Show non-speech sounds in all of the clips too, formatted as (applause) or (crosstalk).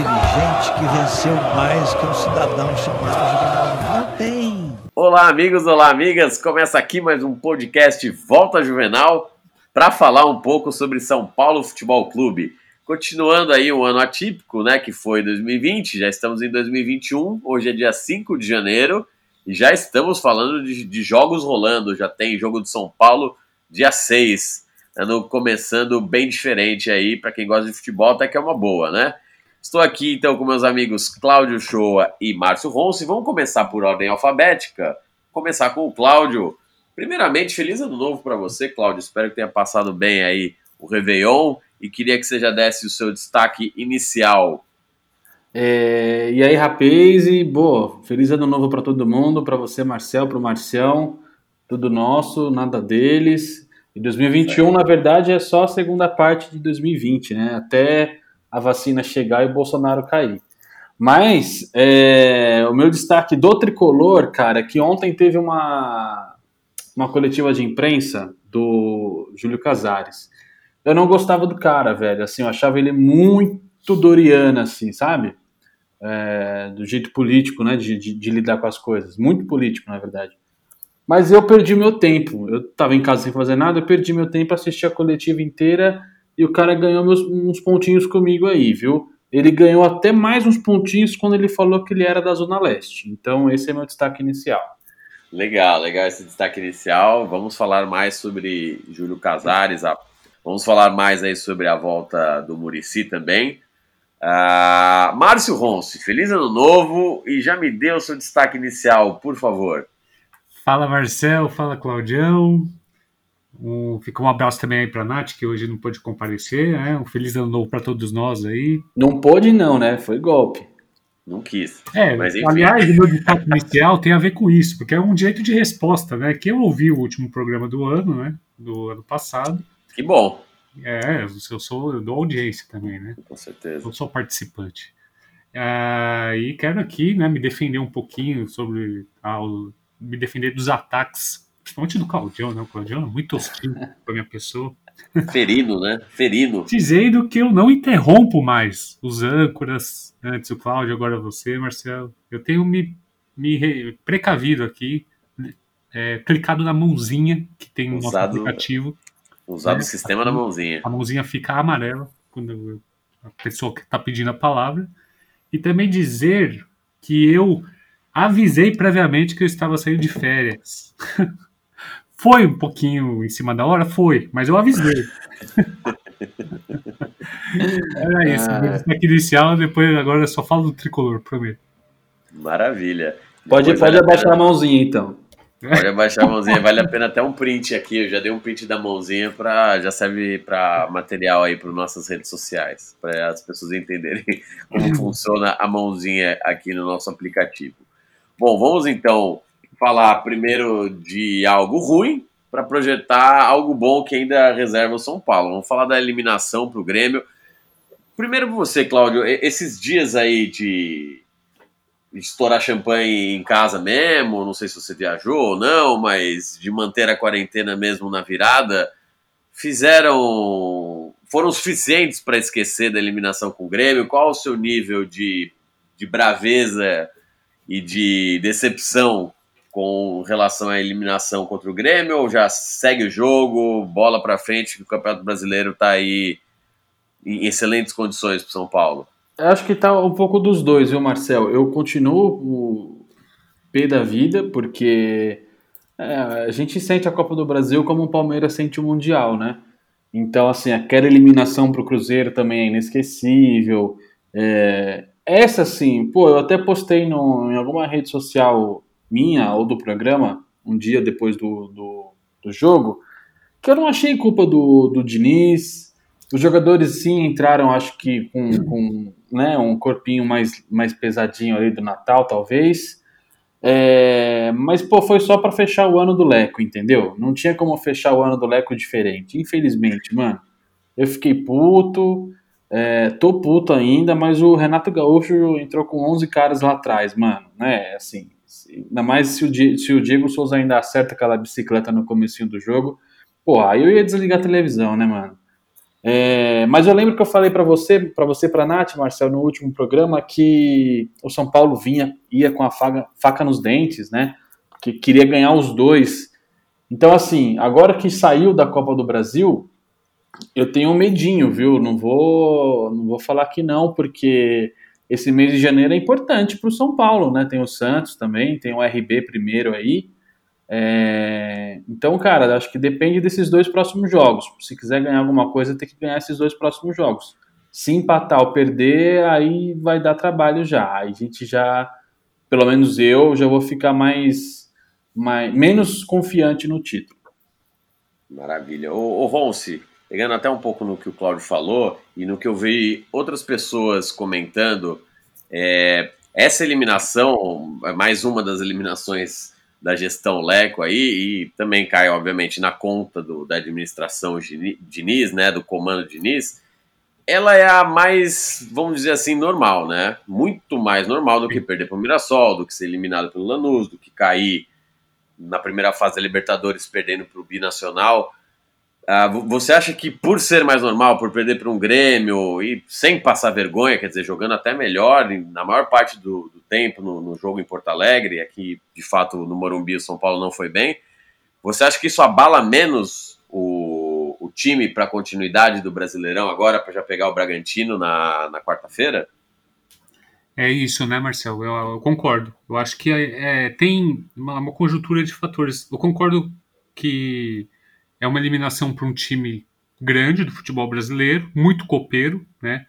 dirigente que venceu mais que um cidadão chamado Juvenal. Não tem. Olá, amigos, olá, amigas. Começa aqui mais um podcast Volta Juvenal para falar um pouco sobre São Paulo Futebol Clube. Continuando aí um ano atípico, né, que foi 2020, já estamos em 2021, hoje é dia 5 de janeiro e já estamos falando de, de jogos rolando, já tem jogo do São Paulo dia 6, ano começando bem diferente aí, para quem gosta de futebol até que é uma boa, né? Estou aqui então com meus amigos Cláudio Shoa e Márcio Ronce. Vamos começar por ordem alfabética. Começar com o Cláudio. Primeiramente, feliz ano novo para você, Cláudio. Espero que tenha passado bem aí o Réveillon e queria que você já desse o seu destaque inicial. É, e aí, rapaz, e boa, feliz ano novo para todo mundo, para você, Marcel, para o Marcião, tudo nosso, nada deles. E 2021, na verdade, é só a segunda parte de 2020, né? Até a vacina chegar e o Bolsonaro cair. Mas é, o meu destaque do tricolor, cara, é que ontem teve uma, uma coletiva de imprensa do Júlio Casares. Eu não gostava do cara, velho. Assim, eu achava ele muito Doriana, assim, sabe? É, do jeito político, né? De, de, de lidar com as coisas. Muito político, na verdade. Mas eu perdi meu tempo. Eu tava em casa sem fazer nada, eu perdi meu tempo, assisti a coletiva inteira e o cara ganhou meus, uns pontinhos comigo aí, viu? Ele ganhou até mais uns pontinhos quando ele falou que ele era da Zona Leste. Então, esse é meu destaque inicial. Legal, legal esse destaque inicial. Vamos falar mais sobre Júlio Casares, a... vamos falar mais aí sobre a volta do Murici também. Uh, Márcio Ronce, feliz ano novo e já me deu o seu destaque inicial, por favor. Fala Marcel, fala Claudião. Um, fica um abraço também aí para a Nath, que hoje não pôde comparecer. Né? Um feliz ano novo para todos nós aí. Não pôde, não, né? Foi golpe. Não quis. É, mas enfim. aliás, o meu destaque inicial tem a ver com isso, porque é um direito de resposta, né? Que eu ouvi o último programa do ano, né? Do ano passado. Que bom. É, eu sou eu dou audiência também, né? Com certeza. Eu sou participante. Ah, e quero aqui, né, me defender um pouquinho sobre a, me defender dos ataques, principalmente do Claudião, né? O Claudião é muito hostil com a minha pessoa. Ferino, né? Ferino. Dizendo que eu não interrompo mais os âncoras, antes o Cláudio, agora você, Marcelo. Eu tenho me, me precavido aqui, é, clicado na mãozinha que tem no nosso aplicativo. Usado né? o sistema a, na mãozinha. A mãozinha fica amarela quando a pessoa que está pedindo a palavra. E também dizer que eu avisei previamente que eu estava saindo de férias. (laughs) Foi um pouquinho em cima da hora? Foi, mas eu avisei. (laughs) Era isso, ah. destaque inicial, depois agora só falo do tricolor, prometo. Maravilha. Pode, pode abaixar pena... a mãozinha então. Pode abaixar a mãozinha, vale a pena até um print aqui. Eu já dei um print da mãozinha para já serve para material aí para nossas redes sociais, para as pessoas entenderem como (laughs) funciona a mãozinha aqui no nosso aplicativo. Bom, vamos então falar primeiro de algo ruim para projetar algo bom que ainda reserva o São Paulo. Vamos falar da eliminação para o Grêmio. Primeiro você, Cláudio, esses dias aí de estourar champanhe em casa mesmo, não sei se você viajou ou não, mas de manter a quarentena mesmo na virada, fizeram foram suficientes para esquecer da eliminação com o Grêmio? Qual o seu nível de, de braveza e de decepção com relação à eliminação contra o Grêmio ou já segue o jogo, bola para frente, que o Campeonato Brasileiro está aí em excelentes condições para São Paulo? Eu acho que tá um pouco dos dois, viu, Marcel? Eu continuo o pé da vida, porque é, a gente sente a Copa do Brasil como o Palmeiras sente o Mundial, né? Então, assim, aquela eliminação para o Cruzeiro também é inesquecível. É, essa sim, pô, eu até postei no, em alguma rede social minha ou do programa, um dia depois do, do, do jogo, que eu não achei culpa do, do Diniz. Os jogadores sim entraram, acho que com, com né, um corpinho mais, mais pesadinho ali do Natal, talvez. É, mas, pô, foi só para fechar o ano do Leco, entendeu? Não tinha como fechar o ano do Leco diferente. Infelizmente, mano. Eu fiquei puto. É, tô puto ainda, mas o Renato Gaúcho entrou com 11 caras lá atrás, mano, né? Assim, ainda mais se o, Diego, se o Diego Souza ainda acerta aquela bicicleta no comecinho do jogo, pô, aí eu ia desligar a televisão, né, mano? É, mas eu lembro que eu falei para você, para você, para Nath, Marcel, no último programa, que o São Paulo vinha, ia com a faca, faca nos dentes, né? Que queria ganhar os dois. Então, assim, agora que saiu da Copa do Brasil, eu tenho um medinho, viu? Não vou, não vou falar que não, porque esse mês de janeiro é importante para o São Paulo, né? Tem o Santos também, tem o RB primeiro aí. É... Então, cara, acho que depende desses dois próximos jogos. Se quiser ganhar alguma coisa, tem que ganhar esses dois próximos jogos. Se empatar ou perder, aí vai dar trabalho já. Aí a gente já, pelo menos eu, já vou ficar mais, mais menos confiante no título. Maravilha. Ô, ô Ronce, pegando até um pouco no que o Cláudio falou e no que eu vi outras pessoas comentando, é, essa eliminação, é mais uma das eliminações da gestão Leco aí, e também cai, obviamente, na conta do, da administração Diniz, né, do comando Diniz, ela é a mais, vamos dizer assim, normal, né? Muito mais normal do que perder para o Mirassol, do que ser eliminado pelo Lanús, do que cair na primeira fase da Libertadores perdendo para o Binacional. Uh, você acha que por ser mais normal, por perder para um Grêmio e sem passar vergonha, quer dizer, jogando até melhor, na maior parte do, do tempo no, no, jogo em Porto Alegre, aqui de fato no Morumbi o São Paulo não foi bem, você acha que isso abala menos o, o time para a continuidade do Brasileirão agora, para já pegar o Bragantino na, na quarta-feira? É isso, né, Marcel? Eu, eu concordo. Eu acho que é, é, tem uma, uma conjuntura de fatores. Eu concordo que é uma eliminação para um time grande do futebol brasileiro, muito copeiro, né?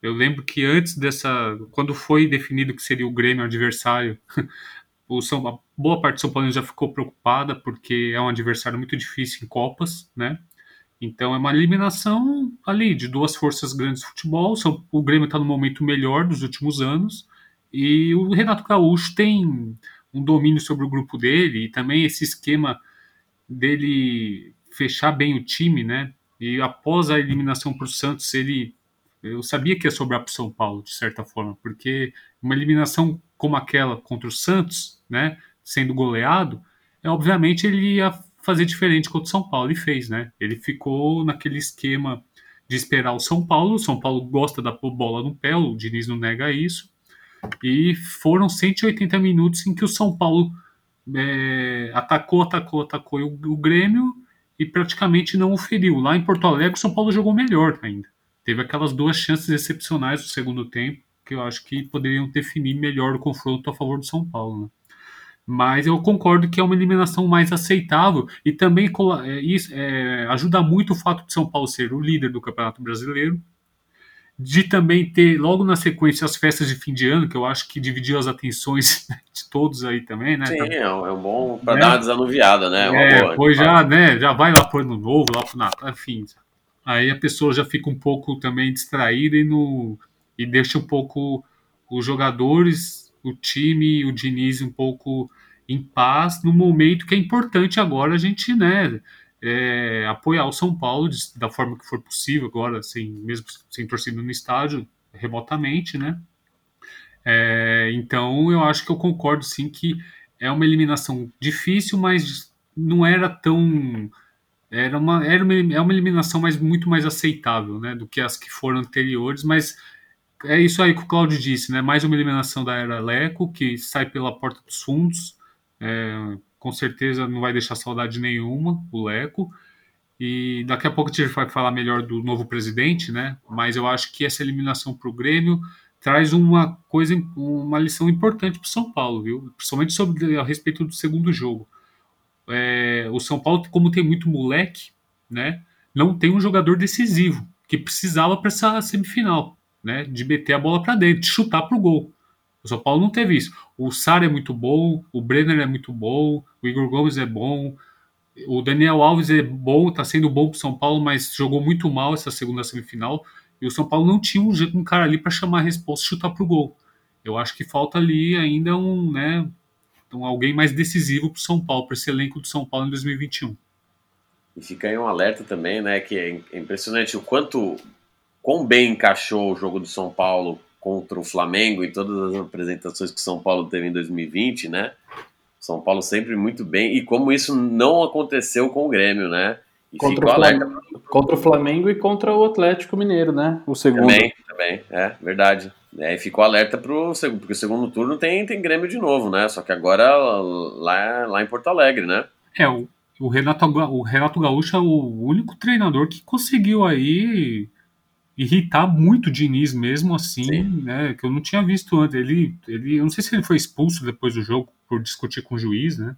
Eu lembro que antes dessa, quando foi definido que seria o Grêmio adversário, (laughs) o São, a boa parte do São Paulo já ficou preocupada porque é um adversário muito difícil em Copas, né? Então é uma eliminação ali de duas forças grandes do futebol. O Grêmio está no momento melhor dos últimos anos e o Renato Gaúcho tem um domínio sobre o grupo dele e também esse esquema dele fechar bem o time, né? E após a eliminação para o Santos, ele eu sabia que ia sobrar para o São Paulo, de certa forma, porque uma eliminação como aquela contra o Santos, né, sendo goleado, é obviamente ele ia fazer diferente contra o São Paulo e fez, né? Ele ficou naquele esquema de esperar o São Paulo. O São Paulo gosta da bola no pé, o Diniz não nega isso. E foram 180 minutos em que o São Paulo é, atacou, atacou, atacou o, o Grêmio e praticamente não o feriu. Lá em Porto Alegre, o São Paulo jogou melhor ainda. Teve aquelas duas chances excepcionais no segundo tempo, que eu acho que poderiam definir melhor o confronto a favor do São Paulo. Né? Mas eu concordo que é uma eliminação mais aceitável e também é, isso, é, ajuda muito o fato de São Paulo ser o líder do Campeonato Brasileiro, de também ter logo na sequência as festas de fim de ano, que eu acho que dividiu as atenções (laughs) de todos aí também, né? Sim, é um, é bom para né? dar uma desanuviada, né? Uma é, boa, pois já, né? Já vai lá pro ano novo, lá pro Natal, enfim. Aí a pessoa já fica um pouco também distraída e, no, e deixa um pouco os jogadores, o time, o Diniz um pouco em paz no momento que é importante agora a gente, né? É, apoiar o São Paulo de, da forma que for possível, agora, sem, mesmo sem torcida no estádio, remotamente, né? É, então, eu acho que eu concordo sim que é uma eliminação difícil, mas não era tão. Era uma, era uma, é uma eliminação mais, muito mais aceitável né, do que as que foram anteriores, mas é isso aí que o Claudio disse, né? Mais uma eliminação da era Leco, que sai pela porta dos fundos. É, com certeza não vai deixar saudade nenhuma, o Leco. E daqui a pouco a gente vai falar melhor do novo presidente, né? Mas eu acho que essa eliminação para o Grêmio traz uma coisa, uma lição importante para o São Paulo, viu? Principalmente sobre a respeito do segundo jogo. É, o São Paulo, como tem muito moleque, né? Não tem um jogador decisivo que precisava para essa semifinal, né? De meter a bola para dentro, de chutar para o gol. O São Paulo não teve isso. O Sara é muito bom, o Brenner é muito bom, o Igor Gomes é bom, o Daniel Alves é bom, tá sendo bom pro São Paulo, mas jogou muito mal essa segunda semifinal. E o São Paulo não tinha um, um cara ali para chamar a resposta e chutar pro gol. Eu acho que falta ali ainda um, né, um alguém mais decisivo pro São Paulo, para esse elenco do São Paulo em 2021. E fica aí um alerta também, né, que é impressionante o quanto quão bem encaixou o jogo do São Paulo contra o Flamengo e todas as apresentações que o São Paulo teve em 2020, né? São Paulo sempre muito bem e como isso não aconteceu com o Grêmio, né? E Contra o. Flamengo, contra o Flamengo e contra o Atlético Mineiro, né? O segundo. Também, também, é verdade. É, e ficou alerta pro segundo, porque o segundo turno tem, tem Grêmio de novo, né? Só que agora lá, lá em Porto Alegre, né? É, o, o, Renato, o Renato Gaúcho é o único treinador que conseguiu aí irritar muito o Diniz mesmo assim, Sim. né? Que eu não tinha visto antes. Ele, ele, eu não sei se ele foi expulso depois do jogo por discutir com o juiz, né?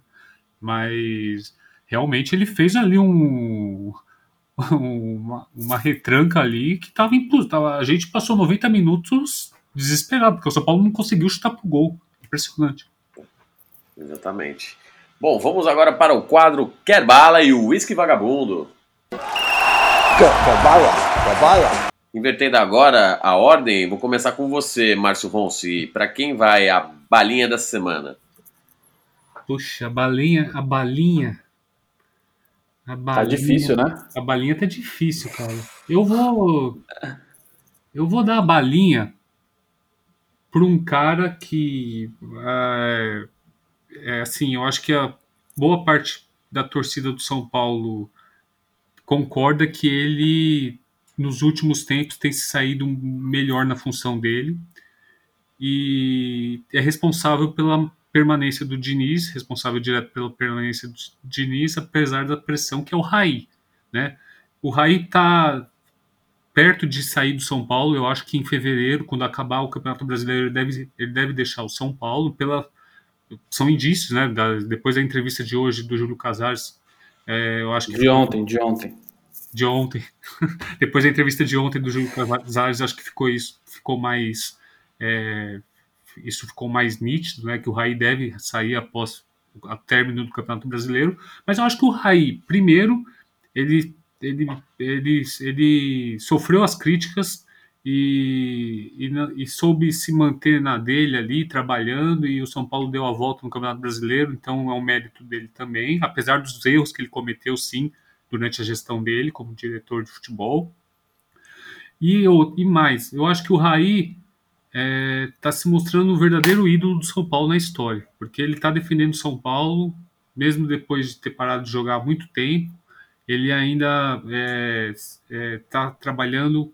Mas realmente ele fez ali um uma, uma retranca ali que tava impossível. A gente passou 90 minutos desesperado, porque o São Paulo não conseguiu chutar pro gol. Impressionante. Exatamente. Bom, vamos agora para o quadro Quer Bala e o Whisky Vagabundo. Invertendo agora a ordem, vou começar com você, Márcio Ronci. Para quem vai a balinha da semana? Puxa, a balinha, a balinha. A Tá balinha, difícil, né? A balinha tá difícil, cara. Eu vou. Eu vou dar a balinha pra um cara que. É, é assim, eu acho que a boa parte da torcida do São Paulo concorda que ele, nos últimos tempos, tem se saído melhor na função dele e é responsável pela permanência do Diniz, responsável direto pela permanência do Diniz, apesar da pressão que é o Raí, né? O Raí tá perto de sair do São Paulo, eu acho que em fevereiro, quando acabar o Campeonato Brasileiro, ele deve, ele deve deixar o São Paulo pela são indícios, né? da- depois da entrevista de hoje do Júlio Casares, é, eu acho que De ontem, de ontem. De ontem. (laughs) Depois da entrevista de ontem do Júlio Casares, acho que ficou isso, ficou mais é, isso ficou mais nítido, né? Que o Raí deve sair após o término do Campeonato Brasileiro. Mas eu acho que o Raí, primeiro, ele ele, ele, ele sofreu as críticas e, e, e soube se manter na dele ali, trabalhando, e o São Paulo deu a volta no Campeonato Brasileiro, então é um mérito dele também, apesar dos erros que ele cometeu, sim, durante a gestão dele como diretor de futebol. E, eu, e mais, eu acho que o Raí está se mostrando o verdadeiro ídolo do São Paulo na história, porque ele está defendendo São Paulo, mesmo depois de ter parado de jogar há muito tempo, ele ainda está trabalhando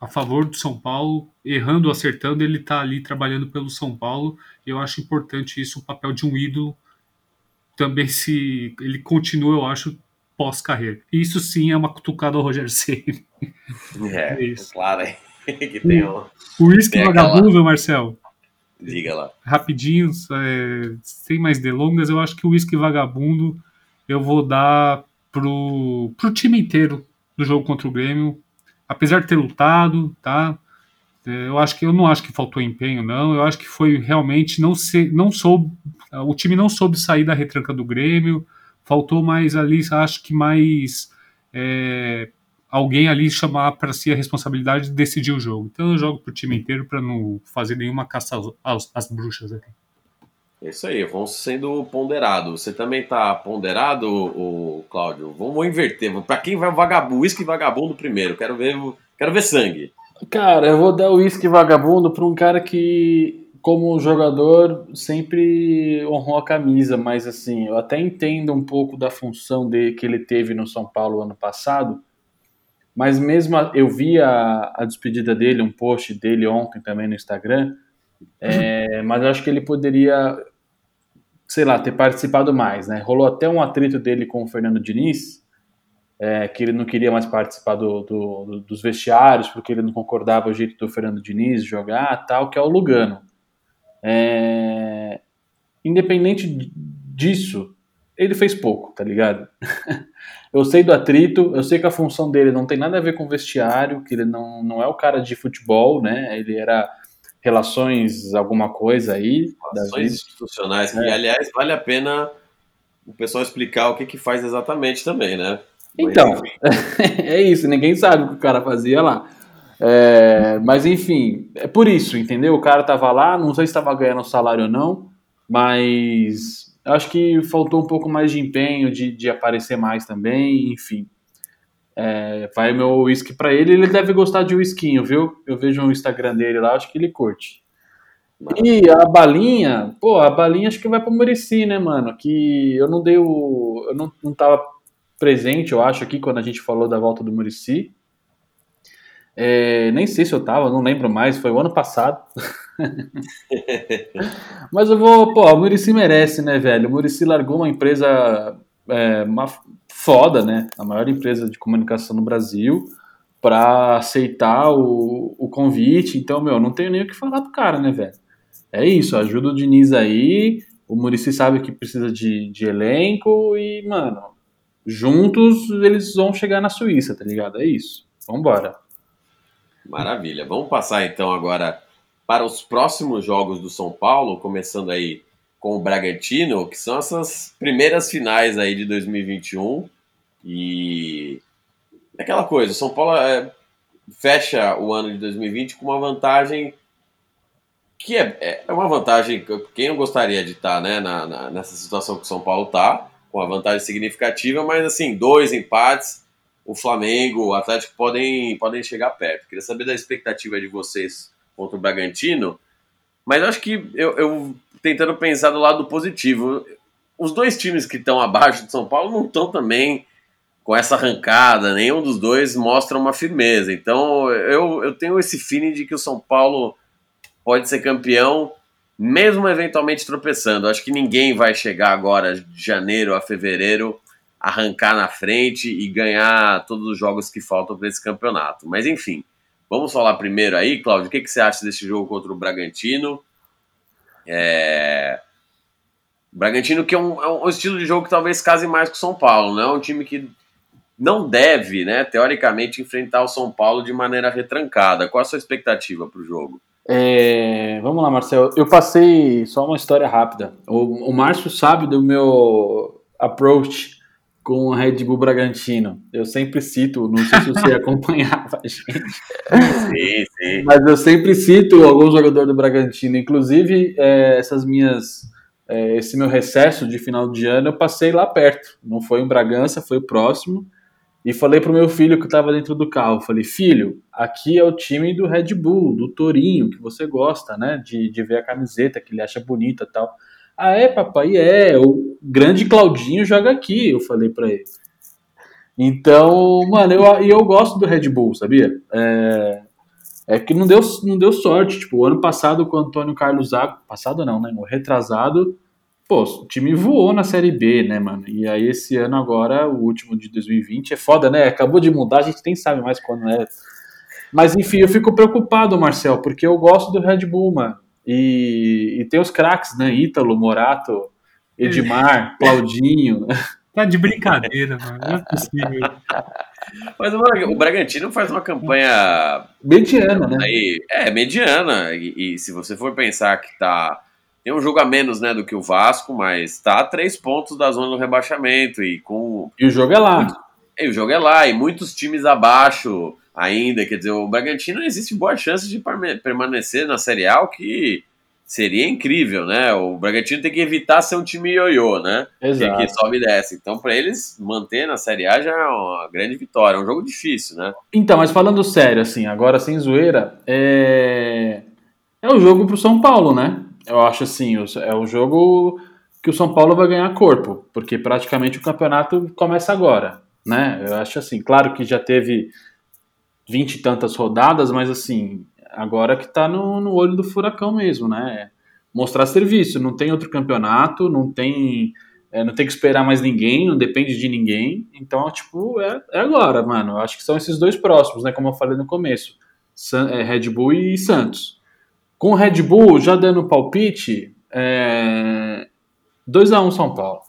a favor do São Paulo, errando ou acertando, ele está ali trabalhando pelo São Paulo, e eu acho importante isso, o papel de um ídolo, também se ele continua, eu acho, pós-carreira. Isso sim é uma cutucada ao Rogério Ceni. É, (laughs) É isso. claro aí. (laughs) que tem um... O Tem aquela- Vagabundo, Marcel, Diga lá. rapidinho, é, sem mais delongas, eu acho que o Whisky Vagabundo eu vou dar pro, pro time inteiro do jogo contra o Grêmio, apesar de ter lutado, tá? É, Eu acho que eu não acho que faltou empenho, não. Eu acho que foi realmente não ser, não soube, o time não soube sair da retranca do Grêmio. Faltou mais ali, acho que mais é, alguém ali chamar para si a responsabilidade de decidir o jogo. Então eu jogo pro time inteiro para não fazer nenhuma caça aos, aos- às bruxas aqui. É isso aí, vamos sendo ponderado. Você também tá ponderado, o Cláudio? Vamos inverter. Para quem vai o vagabundo, uísque vagabundo primeiro? Quero ver, quero ver sangue. Cara, eu vou dar o uísque vagabundo para um cara que, como jogador, sempre honrou a camisa, mas assim, eu até entendo um pouco da função dele, que ele teve no São Paulo ano passado, mas mesmo a- eu vi a, a despedida dele, um post dele ontem também no Instagram, é, mas eu acho que ele poderia, sei lá, ter participado mais, né? Rolou até um atrito dele com o Fernando Diniz, é, que ele não queria mais participar do, do- do- dos vestiários, porque ele não concordava com o jeito do Fernando Diniz jogar, tal, que é o Lugano. É, independente disso, ele fez pouco, tá ligado? (laughs) eu sei do atrito, eu sei que a função dele não tem nada a ver com vestiário, que ele não, não é o cara de futebol, né? Ele era relações, alguma coisa aí. da Ações vida. institucionais, que É. aliás vale a pena o pessoal explicar o que, que faz exatamente também, né? Então, (laughs) é isso, ninguém sabe o que o cara fazia lá. É, mas enfim, é por isso, entendeu? O cara tava lá, não sei se estava ganhando salário ou não, mas acho que faltou um pouco mais de empenho, de, de aparecer mais também, enfim. É, vai meu uísque pra ele, ele deve gostar de uísquinho, viu? Eu vejo o Instagram dele lá, acho que ele curte. E a balinha, pô, a balinha acho que vai pro Murici, né, mano? Que eu não dei o. Eu não, não tava presente, eu acho, aqui quando a gente falou da volta do Murici. É, nem sei se eu tava, não lembro mais, foi o ano passado. (laughs) Mas eu vou, pô, o Murici merece, né, velho? O Murici largou uma empresa é, uma foda, né? A maior empresa de comunicação no Brasil, para aceitar o, o convite. Então, meu, não tenho nem o que falar pro cara, né, velho? É isso, ajuda o Diniz aí. O Murici sabe que precisa de, de elenco e, mano, juntos eles vão chegar na Suíça, tá ligado? É isso. Vambora. Maravilha. Vamos passar então agora para os próximos jogos do São Paulo, começando aí com o Bragantino, que são essas primeiras finais aí de 2021. E aquela coisa, o São Paulo é, fecha o ano de 2020 com uma vantagem que é, é uma vantagem, quem não gostaria de estar né, na, na, nessa situação que o São Paulo está, com uma vantagem significativa, mas assim, dois empates, o Flamengo, o Atlético podem, podem chegar perto. Queria saber da expectativa de vocês contra o Bragantino, mas acho que eu, eu tentando pensar do lado positivo, os dois times que estão abaixo do São Paulo não estão também com essa arrancada, nenhum dos dois mostra uma firmeza. Então eu, eu tenho esse feeling de que o São Paulo pode ser campeão, mesmo eventualmente tropeçando. Acho que ninguém vai chegar agora de janeiro a fevereiro, arrancar na frente e ganhar todos os jogos que faltam para esse campeonato. Mas enfim, vamos falar primeiro aí, Cláudio, o que, que você acha desse jogo contra o Bragantino? É... O Bragantino que é um, é um, estilo de jogo que talvez case mais com o São Paulo, não é um time que não deve, né, teoricamente, enfrentar o São Paulo de maneira retrancada. Qual a sua expectativa para o jogo? É, vamos lá, Marcelo. Eu passei só uma história rápida. O, o Márcio sabe do meu approach com o Red Bull Bragantino. Eu sempre cito, não sei se você (laughs) acompanhava a gente. Sim, sim. Mas eu sempre cito algum jogador do Bragantino. Inclusive, é, essas minhas. É, esse meu recesso de final de ano eu passei lá perto. Não foi em Bragança, foi o próximo. E falei pro meu filho que estava dentro do carro, falei, filho, aqui é o time do Red Bull, do Torinho, que você gosta, né, de, de ver a camiseta, que ele acha bonita tal. Ah, é, papai? É, o grande Claudinho joga aqui, eu falei para ele. Então, mano, eu, eu gosto do Red Bull, sabia? É, é que não deu, não deu sorte, tipo, o ano passado com o Antônio Carlos Zago, passado não, né, o retrasado, pô, o time voou na Série B, né, mano? E aí esse ano agora, o último de 2020, é foda, né? Acabou de mudar, a gente nem sabe mais quando é. Mas enfim, eu fico preocupado, Marcel, porque eu gosto do Red Bull, mano. E, e tem os craques, né? Ítalo, Morato, Edmar, (laughs) Claudinho. Tá de brincadeira, mano. Não é possível. Mas o Bragantino faz uma campanha. Mediana, né? Aí, é, mediana. E, e se você for pensar que tá tem um jogo a menos né, do que o Vasco, mas está a três pontos da zona do rebaixamento. E, com... e o jogo é lá. E o jogo é lá, e muitos times abaixo ainda. Quer dizer, o Bragantino existe boa chance de permanecer na Série A, o que seria incrível, né? O Bragantino tem que evitar ser um time ioiô, né? Exato. Que sobe e desce. Então, para eles manter na Série A já é uma grande vitória. É um jogo difícil, né? Então, mas falando sério, assim, agora sem zoeira, é. É o jogo pro São Paulo, né? eu acho assim, é um jogo que o São Paulo vai ganhar corpo, porque praticamente o campeonato começa agora, né? Eu acho assim, claro que já teve vinte e tantas rodadas, mas assim, agora que tá no, no olho do furacão mesmo, né? Mostrar serviço, não tem outro campeonato, não tem é, não tem que esperar mais ninguém, não depende de ninguém, então, tipo, é, é agora, mano. Eu acho que são esses dois próximos, né? Como eu falei no começo, San, é, Red Bull e Santos. Com o Red Bull, já dando palpite, é... 2x1 São Paulo.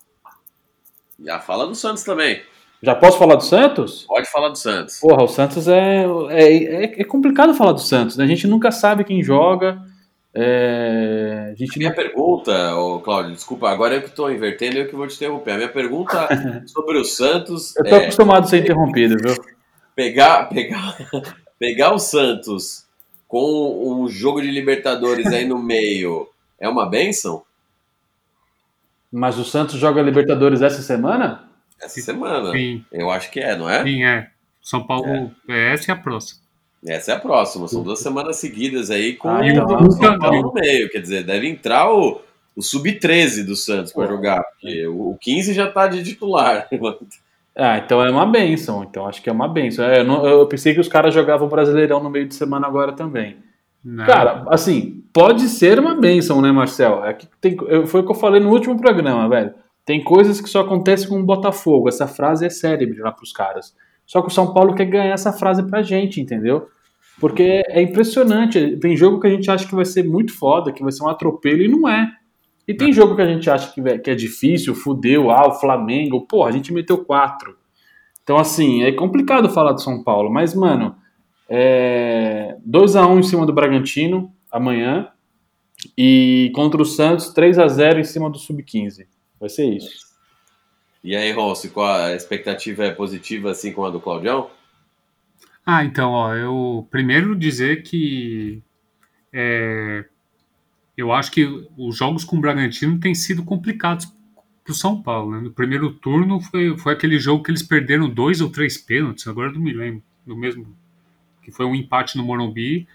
Já fala do Santos também. Já posso falar do Santos? Pode falar do Santos. Porra, o Santos é, é, é complicado falar do Santos, né? A gente nunca sabe quem joga. É... A gente a minha não... pergunta, oh, Cláudio, desculpa, agora eu que estou invertendo, eu que vou te interromper. A minha pergunta (laughs) sobre o Santos. Eu tô é... acostumado a ser interrompido, viu? Pegar, pegar, (laughs) pegar o Santos com um jogo de Libertadores aí no meio, é uma benção? Mas o Santos joga Libertadores essa semana? Essa semana. Sim. Eu acho que é, não é? Sim, é. São Paulo, é. essa é a próxima. Essa é a próxima. São duas semanas seguidas aí com ah, então, o São Paulo no meio. Quer dizer, deve entrar o, o sub-13 do Santos para jogar, porque o, o 15 já está de titular. (laughs) Ah, então é uma benção. Então acho que é uma benção. É, eu, não- eu pensei que os caras jogavam Brasileirão no meio de semana agora também. Não. Cara, assim, pode ser uma benção, né, Marcel? É que tem, eu- foi o que eu falei no último programa, velho. Tem coisas que só acontecem com o Botafogo. Essa frase é cérebro lá pros caras. Só que o São Paulo quer ganhar essa frase pra gente, entendeu? Porque é impressionante. Tem jogo que a gente acha que vai ser muito foda, que vai ser um atropelo, e não é. E tem jogo que a gente acha que, que é difícil, fudeu, ah, o Flamengo, porra, a gente meteu quatro. Então, assim, é complicado falar do São Paulo, mas, mano, é 2x1 em cima do Bragantino amanhã e contra o Santos 3x0 em cima do Sub-15. Vai ser isso. E aí, Ronce, qual a expectativa é positiva assim como a do Claudião? Ah, então, ó, eu primeiro dizer que é, eu acho que os jogos com o Bragantino têm sido complicados para o São Paulo. Né? No primeiro turno foi, foi aquele jogo que eles perderam dois ou três pênaltis, agora eu não me lembro, do mesmo, que foi um empate no Morumbi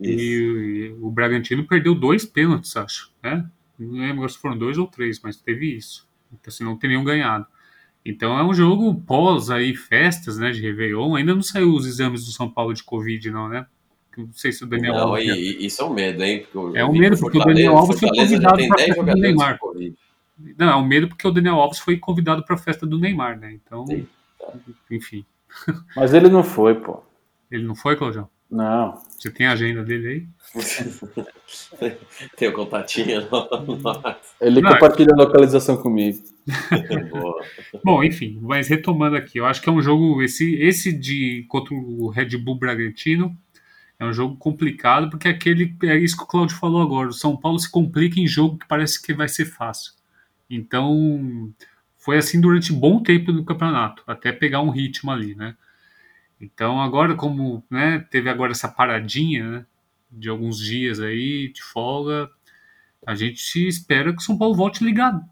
e, e o Bragantino perdeu dois pênaltis, acho. Né? Não lembro se foram dois ou três, mas teve isso. Então, assim, não teriam ganhado. Então é um jogo pós aí festas, né, de Réveillon. Ainda não saiu os exames do São Paulo de Covid, não, né? Não sei se o Daniel Não, Alves. e, e isso é um medo, hein? É um medo, que porque o Daniel Alves foi convidado pra 10 festa do Neymar. Não, é um medo porque o Daniel Alves foi convidado para a festa do Neymar, né? Então, Sim. enfim. Mas ele não foi, pô. Ele não foi, Claudião? Não. Você tem a agenda dele aí? (laughs) Tem o contatinho, não? Ele Não, compartilha a localização comigo. (laughs) Bom, enfim, mas retomando aqui, eu acho que é um jogo esse esse de contra o Red Bull Bragantino é um jogo complicado porque é aquele é isso que o Claudio falou agora, o São Paulo se complica em jogo que parece que vai ser fácil. Então, foi assim durante bom tempo no campeonato, até pegar um ritmo ali, né? Então, agora como, né, teve agora essa paradinha, né, de alguns dias aí de folga, a gente espera que o São Paulo volte ligado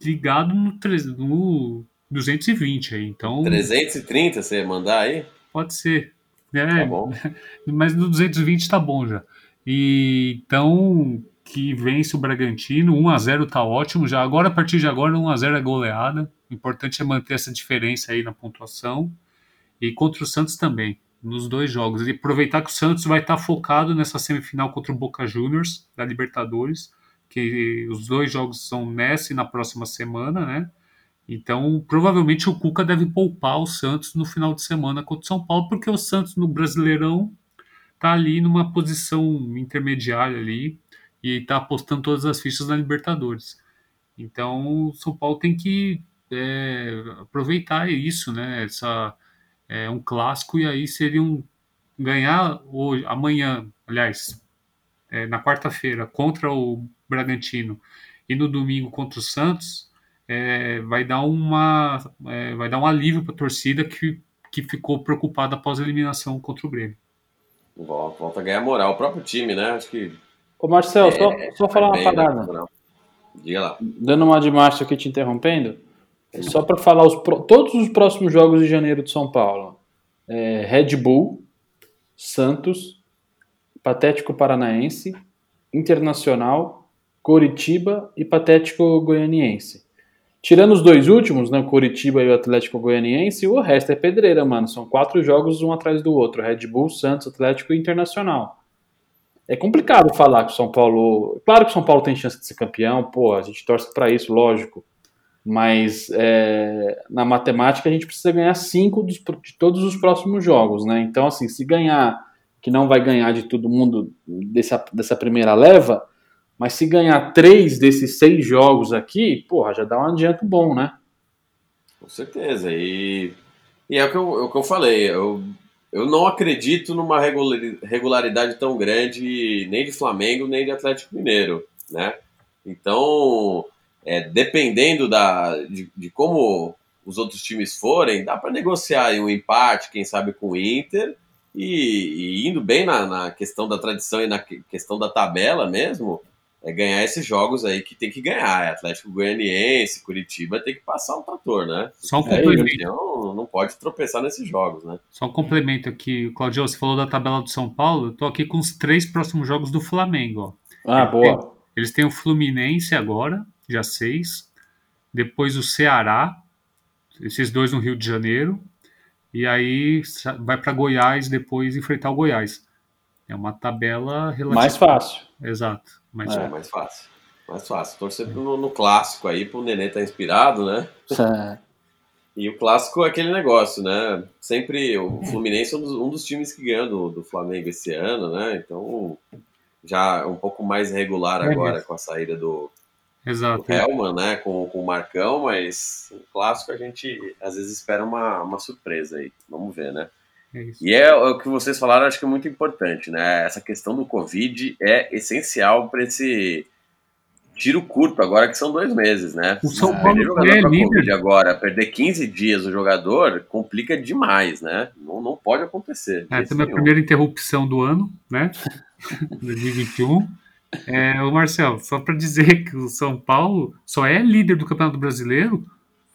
ligado no, no 220 aí. Então, 330 você mandar aí? pode ser. Tá É, bom. (laughs) mas no 220 tá bom já. E então que vence o Bragantino, 1 a 0 tá ótimo já. Agora a partir de agora 1 a 0 é goleada. O importante é manter essa diferença aí na pontuação. E contra o Santos também, nos dois jogos. E aproveitar que o Santos vai estar focado nessa semifinal contra o Boca Juniors da Libertadores, que os dois jogos são nessa e na próxima semana, né? Então, provavelmente o Cuca deve poupar o Santos no final de semana contra o São Paulo, porque o Santos no Brasileirão tá ali numa posição intermediária ali e tá apostando todas as fichas na Libertadores. Então, o São Paulo tem que é, aproveitar isso, né? Essa é um clássico e aí seria um ganhar hoje, amanhã, aliás, é, na quarta-feira contra o Bragantino e no domingo contra o Santos, é, vai dar uma é, vai dar um alívio para a torcida que, que ficou preocupada após a eliminação contra o Grêmio. Volta, volta a ganhar moral. O próprio time, né? Acho que. Ô, Marcel, só, só falar uma vai bem, né, parada. Diga lá. Dando uma de Márcio aqui te interrompendo. É Só para falar os, pro- todos os próximos jogos de janeiro de São Paulo. É, Red Bull, Santos, Patético Paranaense, Internacional, Coritiba e Patético Goianiense. Tirando os dois últimos, né, Coritiba e o Atlético Goianiense, o resto é pedreira, mano. São quatro jogos um atrás do outro: Red Bull, Santos, Atlético e Internacional. É complicado falar que o São Paulo. Claro que o São Paulo tem chance de ser campeão, pô, a gente torce pra isso, lógico. Mas é, na matemática a gente precisa ganhar cinco dos- de todos os próximos jogos, né? Então, assim, se ganhar, que não vai ganhar de todo mundo dessa, dessa primeira leva, mas se ganhar três desses seis jogos aqui, porra, já dá um adianto bom, né? Com certeza. E, e é, o que eu, é o que eu falei. Eu, eu não acredito numa regulari- regularidade tão grande nem de Flamengo nem de Atlético Mineiro, né? Então, é, dependendo da, de, de como os outros times forem, dá para negociar aí um empate, quem sabe com o Inter, e, e indo bem na, na questão da tradição e na que- questão da tabela mesmo, é ganhar esses jogos aí que tem que ganhar. É Atlético Goianiense, Curitiba tem que passar um trator, né? Só um É complemento, Então não pode tropeçar nesses jogos, né? só um complemento aqui, Claudio, você falou da tabela do São Paulo, eu tô aqui com os três próximos jogos do Flamengo, ó. Ah, boa. Eles têm o Fluminense agora, dia 6. Depois o Ceará, esses dois no Rio de Janeiro, e aí vai para Goiás depois enfrentar o Goiás. É uma tabela relativamente. Mais fácil. Exato. Mais, é. mais fácil. Mais fácil. Torcer no, no clássico aí, pro Nenê tá inspirado, né? É. E o clássico é aquele negócio, né? Sempre o Fluminense é um dos, um dos times que ganhou do, do, Flamengo esse ano, né? Então já um pouco mais regular é agora com a saída do, Exato. do Helman, né? Com, com o Marcão, mas o clássico a gente às vezes espera uma, uma surpresa aí. Vamos ver, né? É e é o que vocês falaram, acho que é muito importante, né? Essa questão do Covid é essencial para esse tiro curto agora, que são dois meses, né? O São Paulo jogador é líder. agora, perder 15 dias o jogador complica demais, né? Não, não pode acontecer. É, também a primeira interrupção do ano, né? (laughs) 2021. É, o Marcel, só para dizer que o São Paulo só é líder do Campeonato Brasileiro,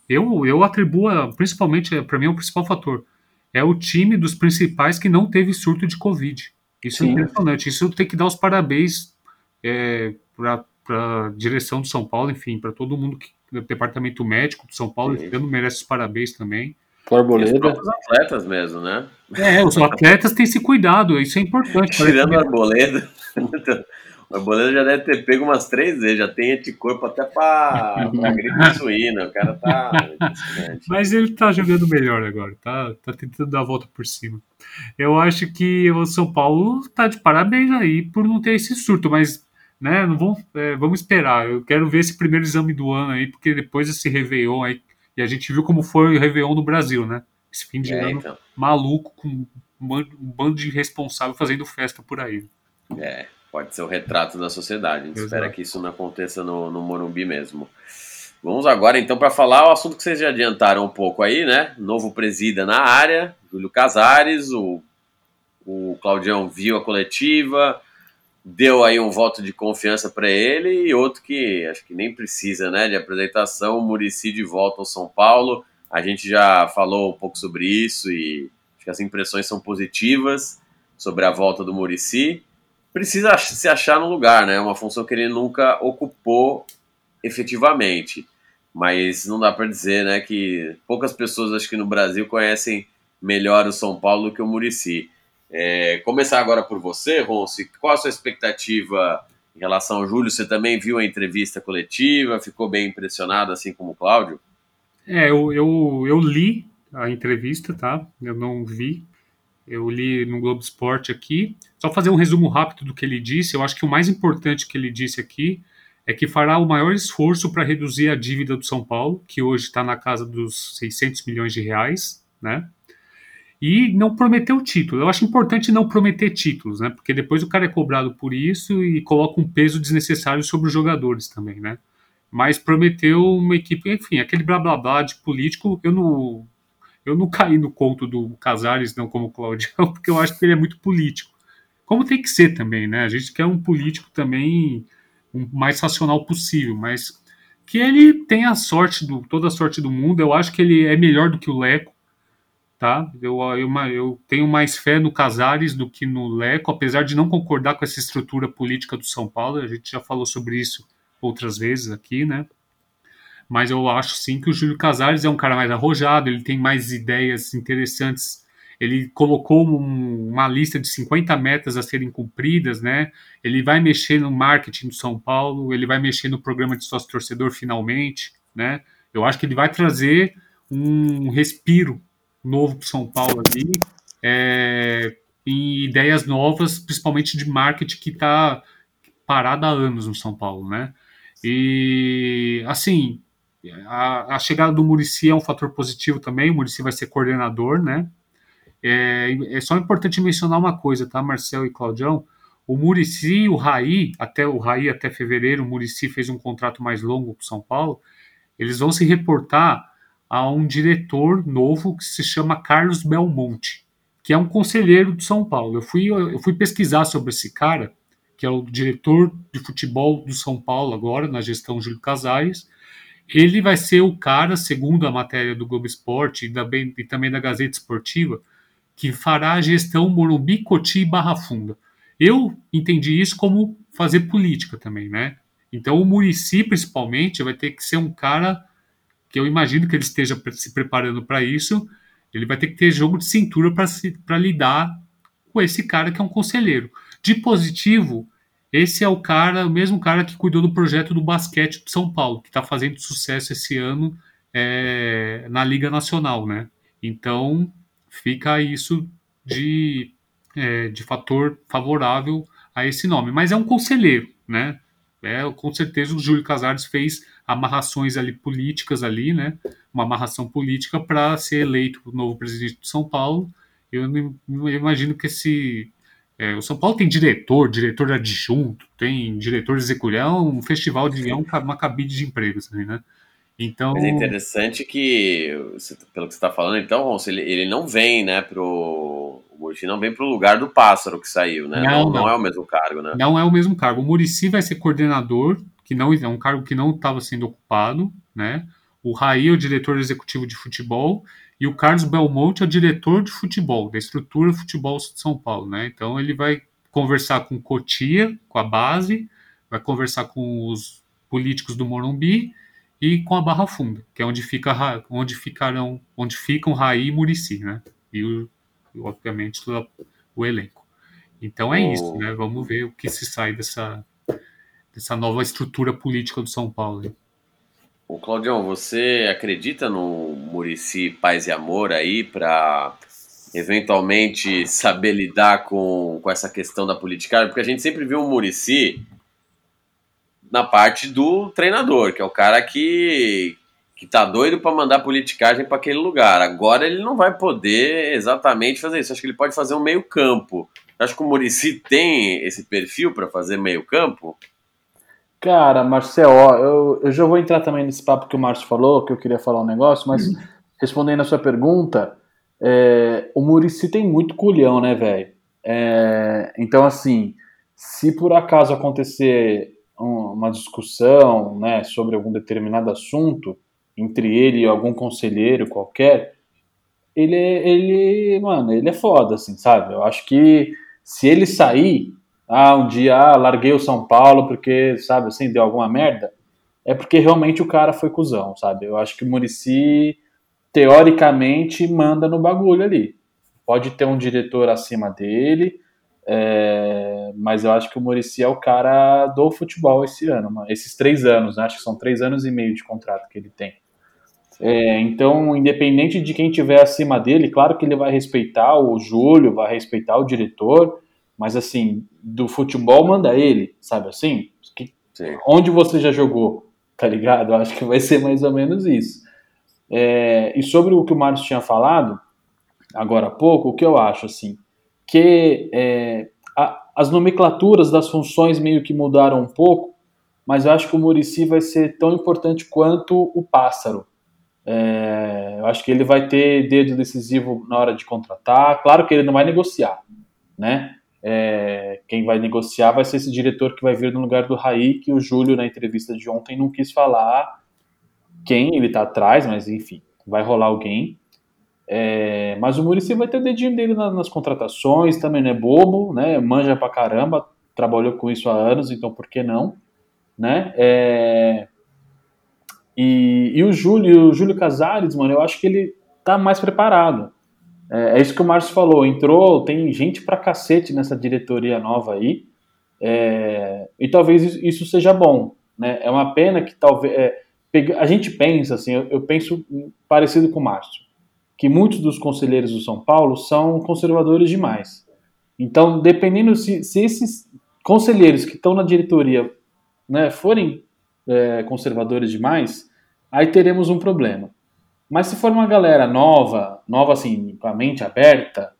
eu, eu atribuo, principalmente, para mim, é o principal fator. É o time dos principais que não teve surto de Covid. Isso é Sim. é impressionante. Isso tem que dar os parabéns é, para para a direção do São Paulo, enfim, para todo mundo que do departamento médico do São Paulo, esse ano merece os parabéns também. Arboleda. Os (laughs) atletas mesmo, né? É, os atletas têm se cuidado, isso é importante. Tirando o Arboleda, (laughs) o Arboleda já deve ter pego umas três vezes, já tem anticorpo até para (laughs) gripe suína, o cara tá... Mas ele tá jogando melhor agora, tá, tá tentando dar a volta por cima. Eu acho que o São Paulo tá de parabéns aí por não ter esse surto, mas né? Não vamos, é, vamos esperar. Eu quero ver esse primeiro exame do ano aí, porque depois esse Réveillon aí, e a gente viu como foi o Réveillon no Brasil, né? Esse fim de é, ano então. maluco, com um bando de irresponsável fazendo festa por aí. É, pode ser o retrato da sociedade. A gente Exato. espera que isso não aconteça no, no Morumbi mesmo. Vamos agora então para falar o assunto que vocês já adiantaram um pouco aí, né? Novo presida na área, Júlio Casares, o, o Claudião viu a coletiva, deu aí um voto de confiança para ele e outro que acho que nem precisa né, de apresentação, o Murici de volta ao São Paulo. A gente já falou um pouco sobre isso e acho que as impressões são positivas sobre a volta do Murici. Precisa se achar no lugar, né? Uma função que ele nunca ocupou efetivamente. Mas não dá para dizer, né, que poucas pessoas acho que no Brasil conhecem melhor o São Paulo do que o Murici. É, começar agora por você, Ronce. Qual a sua expectativa em relação ao Júlio? Você também viu a entrevista coletiva? Ficou bem impressionado, assim como o Cláudio? É, eu, eu, eu li a entrevista, tá? Eu não vi. Eu li no Globo Esporte aqui. Só fazer um resumo rápido do que ele disse. Eu acho que o mais importante que ele disse aqui é que fará o maior esforço para reduzir a dívida do São Paulo, que hoje está na casa dos 600 milhões de reais, né? e não prometeu título. Eu acho importante não prometer títulos, né? Porque depois o cara é cobrado por isso e coloca um peso desnecessário sobre os jogadores também, né? Mas prometeu uma equipe, enfim, aquele blá blá blá de político, eu não eu não caí no conto do Casares, não como Claudião, (laughs) porque eu acho que ele é muito político. Como tem que ser também, né? A gente quer um político também o mais racional possível, mas que ele tenha a sorte do toda a sorte do mundo. Eu acho que ele é melhor do que o Leco tá? Eu, eu, eu, tenho mais fé no Casares do que no Leco, apesar de não concordar com essa estrutura política do São Paulo, a gente já falou sobre isso outras vezes aqui, né? Mas eu acho sim que o Júlio Casares é um cara mais arrojado, ele tem mais ideias interessantes. Ele colocou um, uma lista de 50 metas a serem cumpridas, né? Ele vai mexer no marketing do São Paulo, ele vai mexer no programa de sócio torcedor finalmente, né? Eu acho que ele vai trazer um respiro novo para São Paulo ali, é, em ideias novas, principalmente de marketing que está parada há anos no São Paulo, né? E assim, a, a, chegada do Murici é um fator positivo também. O Murici vai ser coordenador, né? É, é, só importante mencionar uma coisa, tá, Marcel e Claudião? O Murici e o Raí, até o Raí até fevereiro, o Murici fez um contrato mais longo com São Paulo. Eles vão se reportar a um diretor novo que se chama Carlos Belmonte, que é um conselheiro de São Paulo. Eu fui, eu fui pesquisar sobre esse cara, que é o diretor de futebol do São Paulo agora, na gestão Júlio Casares. Ele vai ser o cara, segundo a matéria do Globo Esporte e, da, e também da Gazeta Esportiva, que fará a gestão Morumbi, Coti e Barra Funda. Eu entendi isso como fazer política também, né? Então o Murici, principalmente, vai ter que ser um cara que eu imagino que ele esteja se preparando para isso, ele vai ter que ter jogo de cintura para lidar com esse cara que é um conselheiro. De positivo, esse é o cara, o mesmo cara que cuidou do projeto do basquete do São Paulo, que está fazendo sucesso esse ano é, na Liga Nacional, né? Então fica isso de, é, de fator favorável a esse nome. Mas é um conselheiro, né? É, com certeza o Júlio Casares fez amarrações ali políticas ali, né? Uma amarração política para ser eleito o novo presidente de São Paulo. Eu, eu imagino que esse é, o São Paulo tem diretor, diretor adjunto, tem diretor executivo, é um festival de é uma cabide de empregos, assim, né? Então. Mas é interessante que, pelo que você está falando, então, Ronson, ele, ele não vem, né, pro. O Murici não vem pro lugar do pássaro que saiu, né? Não, não, não, não é o mesmo cargo, né? Não é o mesmo cargo. O Murici vai ser coordenador, que não é um cargo que não estava sendo ocupado, né? O Raí é o diretor executivo de futebol e o Carlos Belmonte é o diretor de futebol, da estrutura futebol de São Paulo, né? Então ele vai conversar com Cotia, com a base, vai conversar com os políticos do Morumbi e com a Barra Funda, que é onde fica onde ficarão, onde ficam Raí e Murici, né? E o, obviamente todo o elenco. Então é oh. isso, né? Vamos ver o que se sai dessa dessa nova estrutura política do São Paulo. O Claudião, você acredita no Murici Paz e Amor aí para eventualmente saber lidar com, com essa questão da política? Porque a gente sempre viu o Murici na parte do treinador, que é o cara que, que tá doido para mandar politicagem para aquele lugar. Agora ele não vai poder exatamente fazer isso. Acho que ele pode fazer um meio-campo. Acho que o Murici tem esse perfil para fazer meio-campo. Cara, Marcel, ó, eu, eu já vou entrar também nesse papo que o Márcio falou, que eu queria falar um negócio, mas uhum. respondendo a sua pergunta, é, o Murici tem muito culhão, né, velho? É, então, assim, se por acaso acontecer uma discussão né, sobre algum determinado assunto entre ele e algum conselheiro qualquer, ele, ele, mano, ele é foda, assim, sabe? Eu acho que se ele sair, ah, um dia, ah, larguei o São Paulo porque, sabe, assim, deu alguma merda, é porque realmente o cara foi cuzão, sabe? Eu acho que o Murici, teoricamente, manda no bagulho ali. Pode ter um diretor acima dele, é, mas eu acho que o Murici é o cara do futebol esse ano, esses três anos, né? acho que são três anos e meio de contrato que ele tem. É, então, independente de quem tiver acima dele, claro que ele vai respeitar o Júlio, vai respeitar o diretor, mas assim, do futebol manda ele, sabe assim? Que, onde você já jogou, tá ligado? Acho que vai ser mais ou menos isso. É, e sobre o que o Márcio tinha falado, agora há pouco, o que eu acho assim? que é, a, as nomenclaturas das funções meio que mudaram um pouco, mas eu acho que o Murici vai ser tão importante quanto o Pássaro. É, eu acho que ele vai ter dedo decisivo na hora de contratar. Claro que ele não vai negociar, né? É, quem vai negociar vai ser esse diretor que vai vir no lugar do Raí, que o Júlio, na entrevista de ontem, não quis falar quem ele está atrás, mas enfim, vai rolar alguém. É, mas o Murici vai ter o dedinho dele nas, nas, contratações, também não é bobo, né? Manja pra caramba, trabalhou com isso há anos, então por que não? Né? É, e, e, o Júlio, o Júlio Casares, mano, eu acho que ele tá mais preparado. É, é isso que o Márcio falou, entrou, tem gente pra cacete nessa diretoria nova aí, é, e talvez isso seja bom, né? É uma pena que talvez... É, a gente pensa assim, eu, eu penso parecido com o Márcio que muitos dos conselheiros do São Paulo são conservadores demais. Então, dependendo se, se esses conselheiros que estão na diretoria né, forem é, conservadores demais, aí teremos um problema. Mas se for uma galera nova, nova assim, com a mente aberta,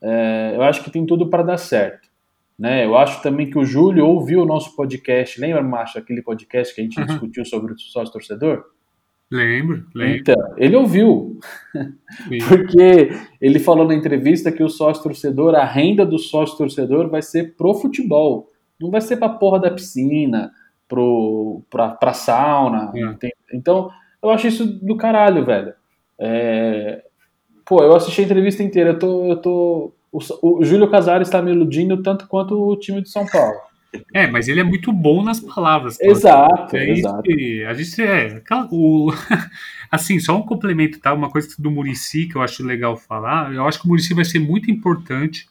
é, eu acho que tem tudo para dar certo. Né? Eu acho também que o Júlio ouviu o nosso podcast, lembra, Macho, aquele podcast que a gente uhum. discutiu sobre o sócio torcedor? Lembro, lembro. Então, ele ouviu. (laughs) Porque ele falou na entrevista que o sócio torcedor, a renda do sócio torcedor vai ser pro futebol. Não vai ser pra porra da piscina, pro, pra, pra sauna. É. Então, eu acho isso do caralho, velho. É... Pô, eu assisti a entrevista inteira. Eu tô. Eu tô... O, o Júlio Casares está me iludindo tanto quanto o time de São Paulo. É, mas ele é muito bom nas palavras. Exato, é exato. Que, a gente é. O, (laughs) assim, só um complemento, tá? Uma coisa do Murici que eu acho legal falar. Eu acho que o Murici vai ser muito importante.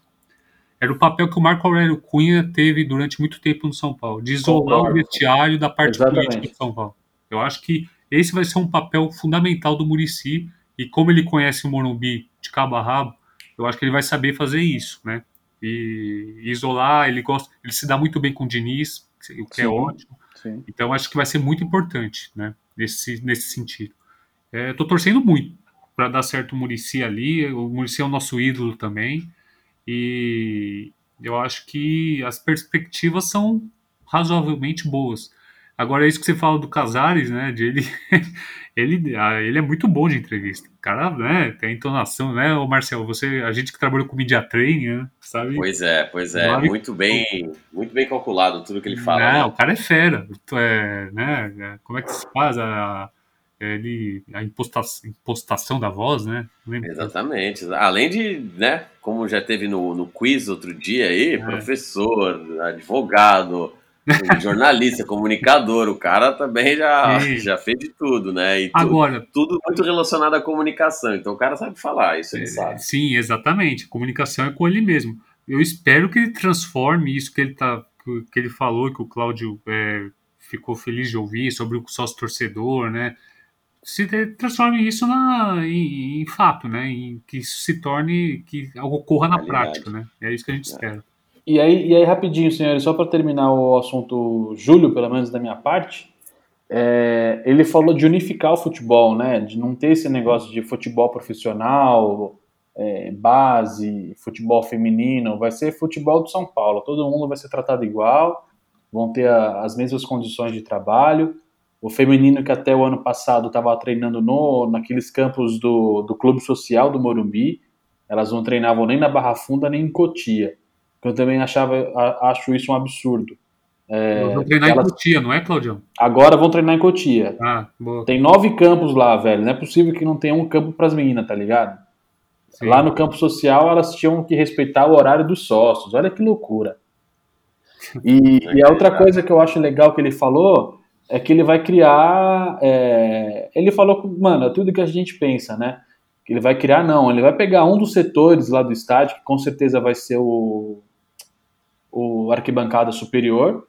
Era o papel que o Marco Aurélio Cunha teve durante muito tempo no São Paulo, de isolar Concordo. o vestiário da parte Exatamente. política do São Paulo. Eu acho que esse vai ser um papel fundamental do Murici. E como ele conhece o Morumbi de cabo a rabo, eu acho que ele vai saber fazer isso, né? E isolar, ele gosta, ele se dá muito bem com o Diniz, o que é sim, é ótimo. Sim. Então acho que vai ser muito importante, né? Nesse, nesse sentido. É, tô torcendo muito para dar certo o Murici ali. O Murici é o nosso ídolo também. E eu acho que as perspectivas são razoavelmente boas. Agora, é isso que você fala do Casares, né? De ele, (laughs) ele, ah, ele é muito bom de entrevista. O cara, né? Tem entonação, né, o Marcelo? Você, a gente que trabalhou com media training, né, sabe? Pois é, pois é. Muito bem, muito bem calculado tudo que ele fala. Né? o cara é fera. É, né? Como é que se faz a, ele, a impostação, impostação da voz, né? Exatamente. Além de, né, como já teve no, no quiz outro dia aí, é. professor, advogado, jornalista, comunicador, o cara também já, já fez de tudo, né? E Agora, tudo muito relacionado à comunicação. Então o cara sabe falar, isso ele é, sabe. Sim, exatamente. A comunicação é com ele mesmo. Eu espero que ele transforme isso que ele tá, que ele falou, que o Cláudio é, ficou feliz de ouvir sobre o sócio torcedor, né? Se transforme isso na, em, em fato, né? Em que isso se torne, que algo ocorra na prática, né? É isso que a gente é. espera. E aí, e aí rapidinho, senhores, só para terminar o assunto Júlio, pelo menos da minha parte, é, ele falou de unificar o futebol, né? De não ter esse negócio de futebol profissional, é, base, futebol feminino, vai ser futebol do São Paulo. Todo mundo vai ser tratado igual, vão ter a, as mesmas condições de trabalho. O feminino que até o ano passado estava treinando no, naqueles campos do, do Clube Social do Morumbi, elas não treinavam nem na Barra Funda nem em Cotia eu também achava, acho isso um absurdo. É, vão treinar elas... em Cotia, não é, Claudião? Agora vão treinar em Cotia. Ah, boa. Tem nove campos lá, velho. Não é possível que não tenha um campo para as meninas, tá ligado? Sim. Lá no campo social, elas tinham que respeitar o horário dos sócios. Olha que loucura. E, (laughs) e a outra coisa que eu acho legal que ele falou é que ele vai criar. É... Ele falou, mano, é tudo que a gente pensa, né? Ele vai criar, não. Ele vai pegar um dos setores lá do estádio, que com certeza vai ser o, o arquibancada superior,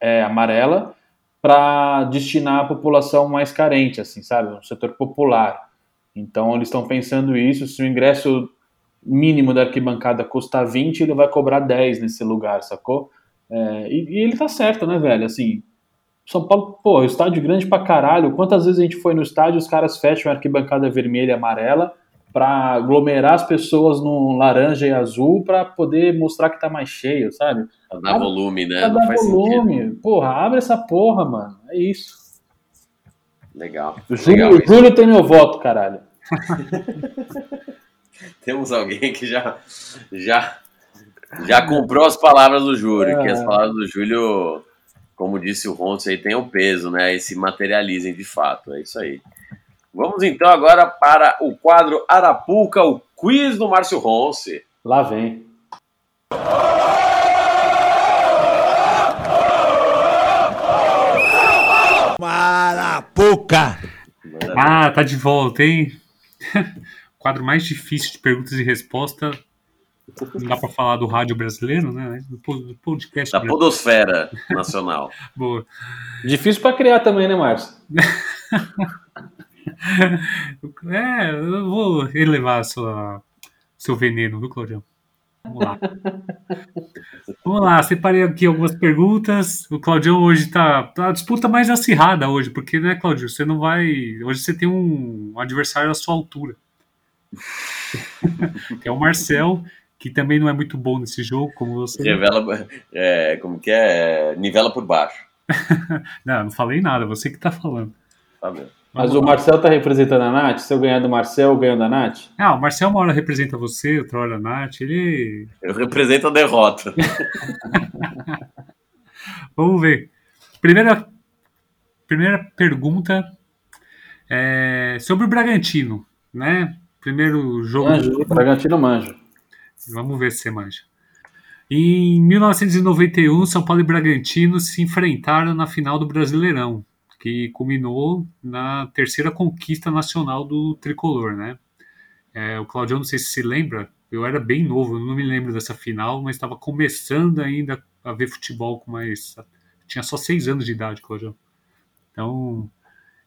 é, amarela, para destinar à população mais carente, assim, sabe? Um setor popular. Então eles estão pensando isso, se o ingresso mínimo da arquibancada custar 20, ele vai cobrar 10 nesse lugar, sacou? É, e, e, ele tá certo, né, velho? Assim, São Paulo, pô, estádio grande pra caralho. Quantas vezes a gente foi no estádio os caras fecham a arquibancada vermelha e amarela para aglomerar as pessoas no laranja e azul para poder mostrar que tá mais cheio, sabe? Pra dar abre, volume, né? Pra Não dar volume. Sentido. Porra, abre essa porra, mano. É isso. Legal. O Júlio, Legal, Júlio tem meu voto, caralho. (laughs) Temos alguém que já, já, já comprou as palavras do Júlio, é. que as palavras do Júlio, como disse o Ronce, aí tem o um peso, né? E se materializem de fato. É isso aí. Vamos então agora para o quadro Arapuca, o quiz do Márcio Ronce. Lá vem. Arapuca! Ah, tá de volta, hein? (laughs) quadro mais difícil de perguntas e respostas. Não dá para falar do rádio brasileiro, né? Do podcast. Da podosfera nacional. (laughs) Boa. Difícil para criar também, né, Márcio? (laughs) (laughs) é, eu vou elevar sua, seu veneno, viu, Claudião? Vamos lá. (laughs) Vamos lá, separei aqui algumas perguntas. O Claudião hoje tá, tá a disputa mais acirrada hoje, porque, né, Claudio, você não vai. Hoje você tem um, adversário à sua altura. (laughs) que é o Marcel, que também não é muito bom nesse jogo, como você. Revela, é, como que é? Nivela por baixo. não, não falei nada, você que tá falando. Tá bem. Mas o Marcel tá representando a Nath? Se eu ganhar do Marcel, eu ganho da Nath? Ah, o Marcel uma hora representa você, outra hora a Nath. Ele. Eu represento a derrota. (laughs) Vamos ver. Primeira, primeira pergunta é sobre o Bragantino, né? Primeiro jogo. Manjo, do... Bragantino manja. Vamos ver se você manja. Em 1991, São Paulo e Bragantino se enfrentaram na final do Brasileirão, que culminou na terceira conquista nacional do tricolor, né? É, o Claudio, não sei se se lembra, eu era bem novo, não me lembro dessa final, mas estava começando ainda a ver futebol com mais. Tinha só seis anos de idade, Claudio. Então,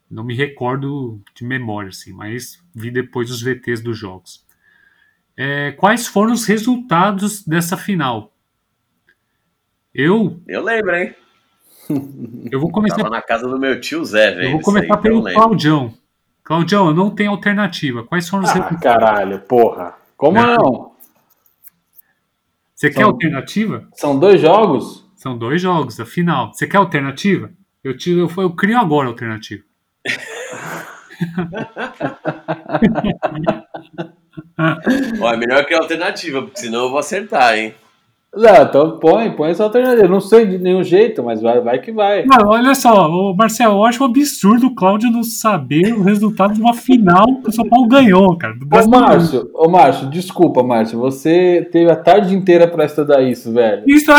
não me recordo de memória, assim, mas vi depois os VTs dos jogos. É, quais foram os resultados dessa final? Eu. Eu lembro, hein? Eu vou começar. Tava na casa do meu tio Zé, velho. Eu vou começar aí, pelo. Claudião. Claudião, eu não tenho alternativa. Quais foram os Ah, caralho, porra. Como Não. não? Você quer São- alternativa? São dois jogos? São dois jogos, a final. Você quer alternativa? Eu, tiro, eu, eu crio agora a alternativa. (laughs) Ó, é melhor que a alternativa, porque senão eu vou acertar, hein? Não, então põe, põe essa alternativa. Eu não sei de nenhum jeito, mas vai, vai que vai. Não, olha só, ô, Marcelo, eu acho um absurdo o Cláudio não saber o resultado de uma final que o São Paulo ganhou, cara. Ô. Márcio, ô, Márcio, desculpa, Márcio. Você teve a tarde inteira pra estudar isso, velho. Isso,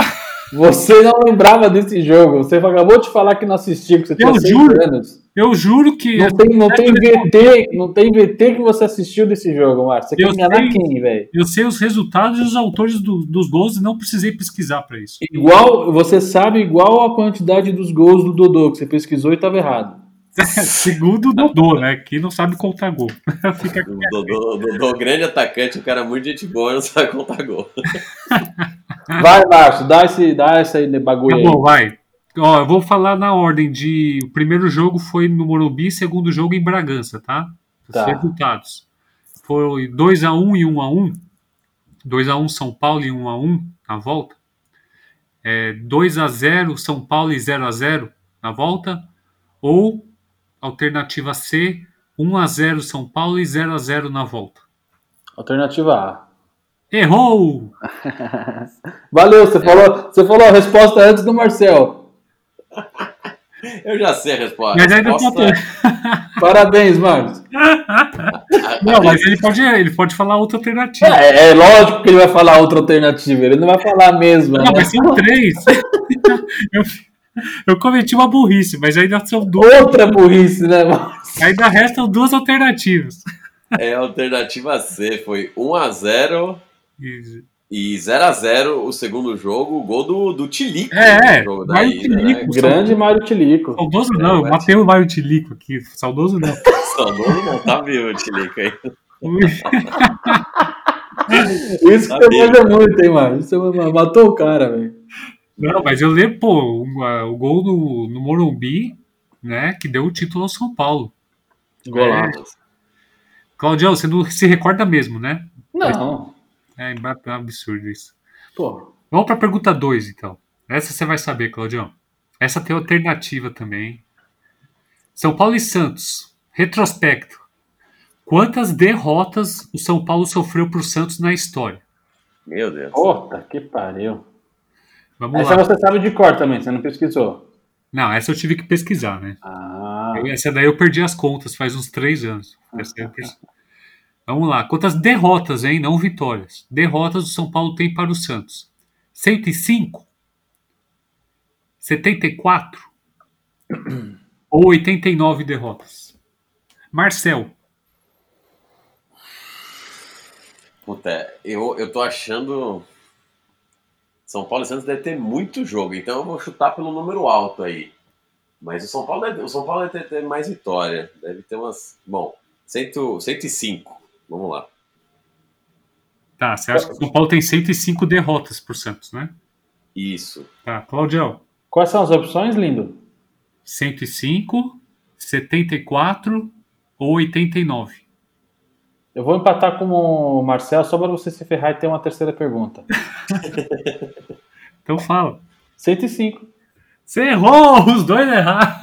Você não lembrava desse jogo. Você acabou de falar que não assistiu, que você tinha Eu seis juro. anos. eu juro que. Não tem, não tem VT, não tem VT que você assistiu desse jogo, Márcio. Você quer Eu enganar sei. quem, velho? Eu sei os resultados e os autores do- dos gols e não precisei pesquisar pra isso. Igual, você sabe igual a quantidade dos gols do Dodô, que você pesquisou e estava errado. (laughs) Segundo o Dodô, né? Que não sabe contar gol. (laughs) Fica aqui. O Dodô, o Dodô, grande atacante, um cara muito gente boa, não sabe contar gol. (laughs) Vai, Márcio, dá esse, dá essa aí bagulho Tá aí. bom, vai. Ó, eu vou falar na ordem de. O primeiro jogo foi no Morumbi, segundo jogo em Bragança, tá? Os Tá. resultados. Foi 2x1 e 1x1. 2x1 São Paulo e 1x1 na volta. É, 2x0 São Paulo e 0x0 na volta. Ou, alternativa C, 1x0 São Paulo e 0x0 na volta. Alternativa A. Errou! (laughs) Valeu, você falou, você falou a resposta antes do Marcel. Eu já sei a resposta. Mas A ainda resposta é- (laughs) Parabéns, Márcio. (laughs) Não, mas ele pode, ele pode falar outra alternativa. É, é lógico que ele vai falar outra alternativa, ele não vai falar a mesma, Não, né? mas são três. eu, eu cometi uma burrice, mas ainda são duas. Outra burrice, né, Márcio? Ainda restam duas alternativas. é a alternativa C. Foi 1x0 E- e 0x0 o segundo jogo. O gol do, do Tilico. É, no jogo da Mário ida, Tilico. né? Grande Mário Tilico. Saudoso É, não, eu matei o Mário Tilico aqui. Saudoso não. (laughs) Saudoso não tá vivo o Tilico aí. (laughs) Isso que Tá você manja muito, hein, mano? Isso você matou o cara, velho. Não, mas eu lembro, pô, o, a- o gol no, no Morumbi, né, que deu o título ao São Paulo. Golaço. Claudião, você não se recorda mesmo, né? Não, É é um absurdo isso. pô. Vamos para a pergunta 2, então. Essa você vai saber, Claudião. Essa tem alternativa também. São Paulo e Santos. Retrospecto. Quantas derrotas o São Paulo sofreu para o Santos na história? Meu Deus. Puta que pariu. Vamos Essa lá. você sabe de cor também, você não pesquisou. Não, essa eu tive que pesquisar, né? Ah, Essa daí eu perdi as contas faz uns três anos. Eu perce- Vamos lá. Quantas derrotas, hein? Não vitórias. Derrotas o São Paulo tem para o Santos? 105? 74? Ou 89 derrotas? Marcel. Puta, eu, eu tô achando. São Paulo e Santos deve ter muito jogo, então eu vou chutar pelo número alto aí. Mas o São Paulo deve, o São Paulo deve ter mais vitória. Deve ter umas. Bom, 100, 105. Vamos lá. Tá, você acha que o São Paulo tem 105 derrotas por Santos, né? Isso. Tá, Claudião. quais são as opções, lindo? 105, 74 ou 89? Eu vou empatar com o Marcel só para você se ferrar e ter uma terceira pergunta. Então fala. 105. Você errou! Os dois erraram!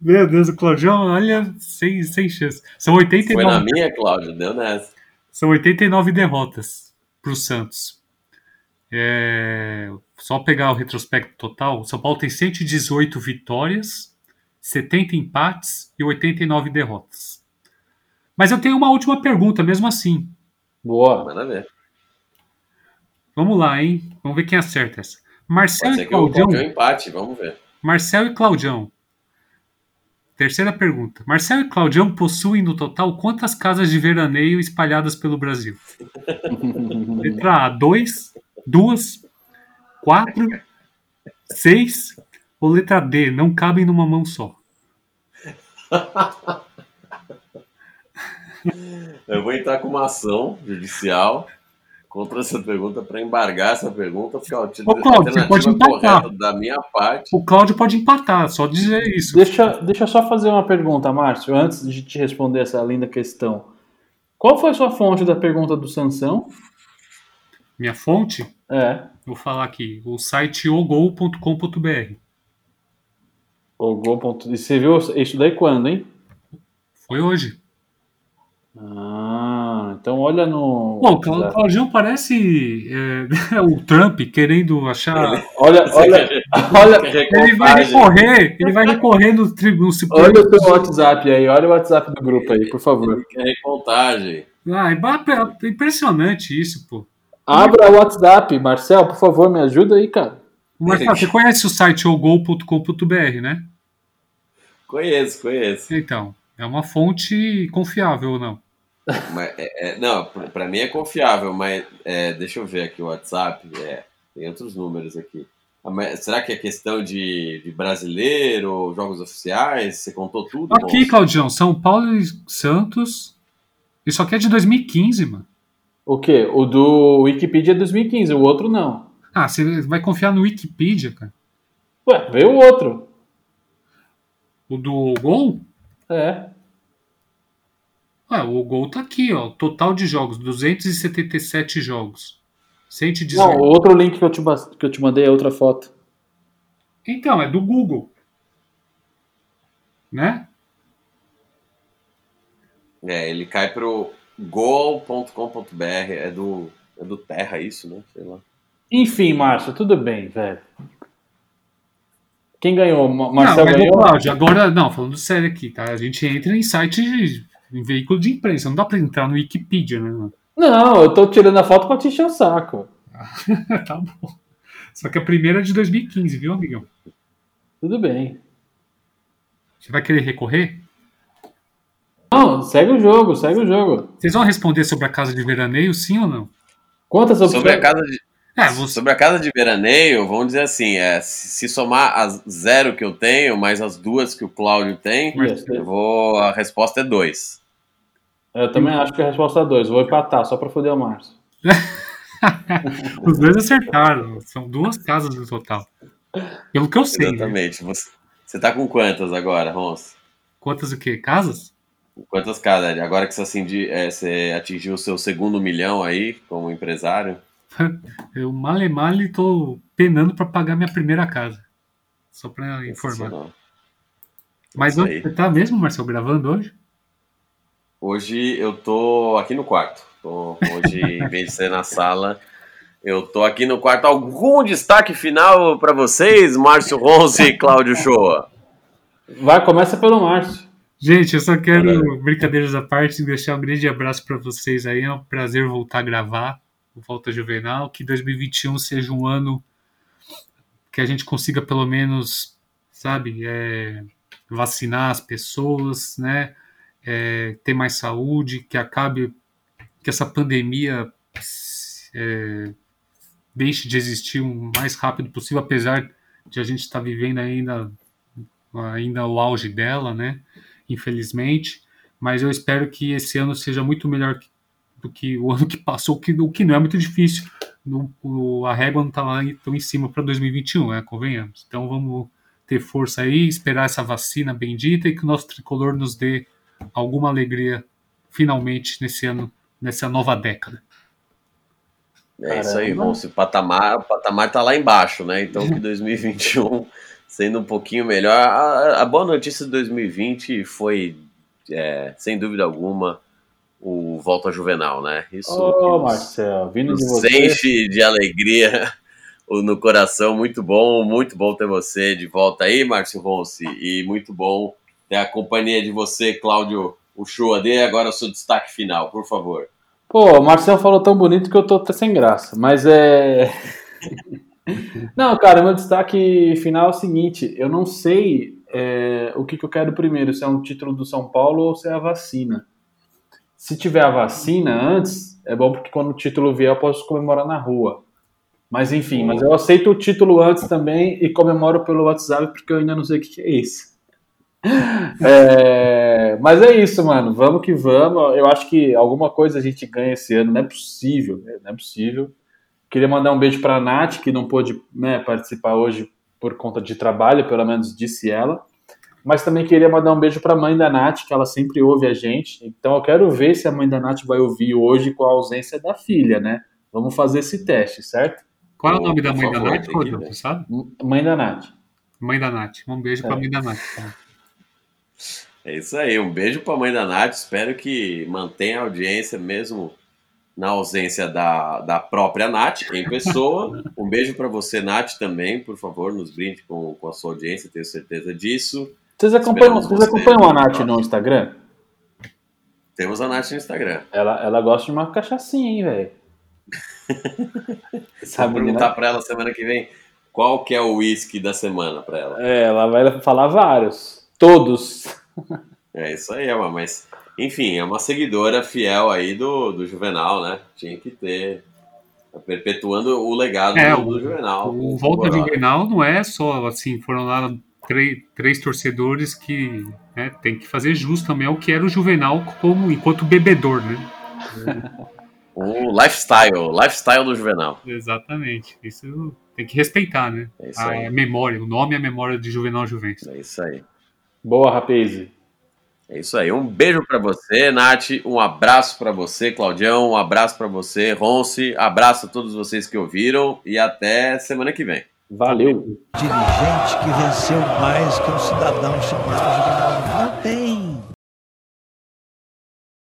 Meu Deus, o Claudião, olha, sem, sem chance. São Foi na 89, minha, Cláudio, deu nessa. são 89 derrotas para o Santos. É, só pegar o retrospecto total, o São Paulo tem 118 vitórias, 70 empates e 89 derrotas. Mas eu tenho uma última pergunta, mesmo assim. Boa. Manda ver. Vamos lá, hein? Vamos ver quem acerta essa. Marcel Pode e Claudião. Claudião empate, vamos ver. Marcel e Claudião. Terceira pergunta. Marcel e Claudião possuem no total quantas casas de veraneio espalhadas pelo Brasil? (laughs) Letra A, 2, 2, 4, 6 ou letra D, não cabem numa mão só? (laughs) Eu vou entrar com uma ação judicial contra essa pergunta para embargar essa pergunta, porque ó, Ô, Cláudio, você pode empatar. correta da minha parte. O Cláudio pode empatar, só dizer isso. Deixa, deixa eu só fazer uma pergunta, Márcio, antes de te responder essa linda questão. Qual foi a sua fonte da pergunta do Sansão? Minha fonte, É, vou falar aqui, o site ogol.com.br. o gol. ponto- E você viu isso daí quando, hein? Foi hoje. Ah, então olha no. Bom, o Claudião parece é, (laughs) o Trump querendo achar. Olha, olha, (laughs) olha, Ele vai recorrer, ele vai recorrer no tribunal olha o seu WhatsApp aí, olha o WhatsApp do grupo aí, por favor. É recontagem. Ah, é é impressionante isso, pô. Abra o WhatsApp, Marcel, por favor, me ajuda aí, cara. Marcelo, você conhece o site ogol.com.br, né? Conheço, conheço. Então, é uma fonte confiável ou não? Mas, é, é, não, pra pra mim é confiável, mas é, deixa eu ver aqui o WhatsApp. É, tem outros números aqui. Ah, será que é questão de, de brasileiro, jogos oficiais? Você contou tudo? Aqui, Gonçalo? Claudião, São Paulo e Santos. Isso aqui é de 2015, mano. O quê? O do Wikipedia é 2015, o outro não. Ah, você vai confiar no Wikipedia, cara? Ué, vê o outro. O do Gol? É. Ah, o Gol tá aqui, ó. Total de jogos, 277 jogos. 118. Não, o outro link que eu te, que eu te mandei é outra foto. Então, é do Google. Né? É, ele cai pro gol.com.br. É do, é do Terra isso, né? Sei lá. Enfim, Márcio, tudo bem, velho. Quem ganhou? Ma- não, mas, ganhou? Cláudio, agora, não, falando sério aqui, tá? A gente entra em site, de- em veículo de imprensa. Não dá pra entrar no Wikipedia, né? mano? Não, eu tô tirando a foto pra te encher o saco. (laughs) tá bom. Só que a primeira é de 2015, viu, amigão? Tudo bem. Você vai querer recorrer? Não, segue o jogo, segue o jogo. Vocês vão responder sobre a casa de veraneio, sim ou não? Quantas opções? Sobre a casa de, É, você... sobre a casa de veraneio, vamos dizer assim, é, se somar as zero que eu tenho, mais as duas que o Cláudio tem, eu vou. A resposta é dois. Eu também acho que a resposta é dois. Vou empatar, só pra foder o Márcio. (laughs) os dois acertaram. São duas casas no total. Pelo que eu sei. né? Exatamente. Você, você tá com quantas agora, Rons? Quantas o quê? Casas? Quantas cada? Agora que você, acendi, é, você atingiu o seu segundo milhão aí como empresário. (laughs) Eu male male tô penando pra pagar minha primeira casa. Só pra informar. Mas você tá mesmo, Marcel, gravando hoje? Hoje eu tô aqui no quarto. Tô- hoje, em (laughs) vez de ser na sala, eu tô aqui no quarto. Algum destaque final para vocês, Márcio Ronce e Cláudio Shoa? Vai, começa pelo Márcio. Gente, eu só quero, Caralho. brincadeiras à parte, deixar um grande abraço pra vocês aí. É um prazer voltar a gravar Volta Juvenal. Que 2021 seja um ano que a gente consiga pelo menos, sabe, é, vacinar as pessoas, né? É, ter mais saúde, que acabe, que essa pandemia é, deixe de existir o mais rápido possível, apesar de a gente estar vivendo ainda ainda o auge dela, né? Infelizmente, mas eu espero que esse ano seja muito melhor do que o ano que passou, que, o que não é muito difícil. No, o, a régua não está lá tão em cima para 2021, né? Convenhamos. Então vamos ter força aí, esperar essa vacina bendita e que o nosso tricolor nos dê alguma alegria finalmente nesse ano, nessa nova década. É isso aí, Caramba. Ronce. O patamar, o patamar tá lá embaixo, né? Então que (laughs) 2021 sendo um pouquinho melhor. A, a boa notícia de 2020 foi, é, sem dúvida alguma, o Volta Juvenal, né? Isso que nos- Marcel, vindo de você. enche de alegria (laughs) no coração. Muito bom, muito bom ter você de volta aí, Márcio Ronce. E muito bom ter a companhia de você, Cláudio Uchoa. Dê agora o seu destaque final, por favor. Pô, o Marcelo falou tão bonito que eu tô até sem graça, mas é. (laughs) não, cara, meu destaque final é o seguinte: eu não sei é, o que, que eu quero primeiro, se é um título do São Paulo ou se é a vacina. Se tiver a vacina antes, é bom porque quando o título vier eu posso comemorar na rua. Mas enfim, mas eu aceito o título antes também e comemoro pelo WhatsApp porque eu ainda não sei o que é isso. (laughs) É, mas é isso, mano. Vamos que vamos. Eu acho que alguma coisa a gente ganha esse ano. Não é possível, né? não é possível. Queria mandar um beijo para a Nath, que não pôde né, participar hoje por conta de trabalho, pelo menos disse ela. Mas também queria mandar um beijo para a mãe da Nath, que ela sempre ouve a gente. Então eu quero ver se a mãe da Nath vai ouvir hoje com a ausência da filha, né? Vamos fazer esse teste, certo? Qual é o nome da mãe da Nath, Rodrigo? Você sabe? Mãe da Nath. Mãe da Nath. Um beijo é. para a mãe da Nath. É isso aí, um beijo para a mãe da Nath. Espero que mantenha a audiência mesmo na ausência da, da própria Nath em pessoa. Um beijo para você, Nath, também. Por favor, nos brinde com, com a sua audiência, tenho certeza disso. Vocês acompanham, vocês acompanham a Nath no Instagram? Temos a Nath no Instagram. Ela, ela gosta de uma cachaçinha, hein, velho? (laughs) Vou perguntar para ela semana que vem qual que é o uísque da semana para ela. É, ela vai falar vários. Todos. (laughs) É isso aí, Emma, mas enfim, é uma seguidora fiel aí do, do Juvenal, né? Tinha que ter. Tá perpetuando o legado é, do, do, Juvenal. O, o Volta Juvenal não é só assim, foram lá três, três torcedores que né, tem que fazer jus também ao que era o Juvenal como enquanto bebedor, né? (laughs) o lifestyle, lifestyle do Juvenal. Exatamente. Isso tem que respeitar, né? É isso aí. A memória, o nome e a memória de Juvenal Juventus. É isso aí. Boa, rapaz. É isso aí. Um beijo para você, Nath. Um abraço para você, Claudião. Um abraço para você, Ronce. Abraço a todos vocês que ouviram e até semana que vem. Valeu. Dirigente que venceu mais que um cidadão chamado Não tem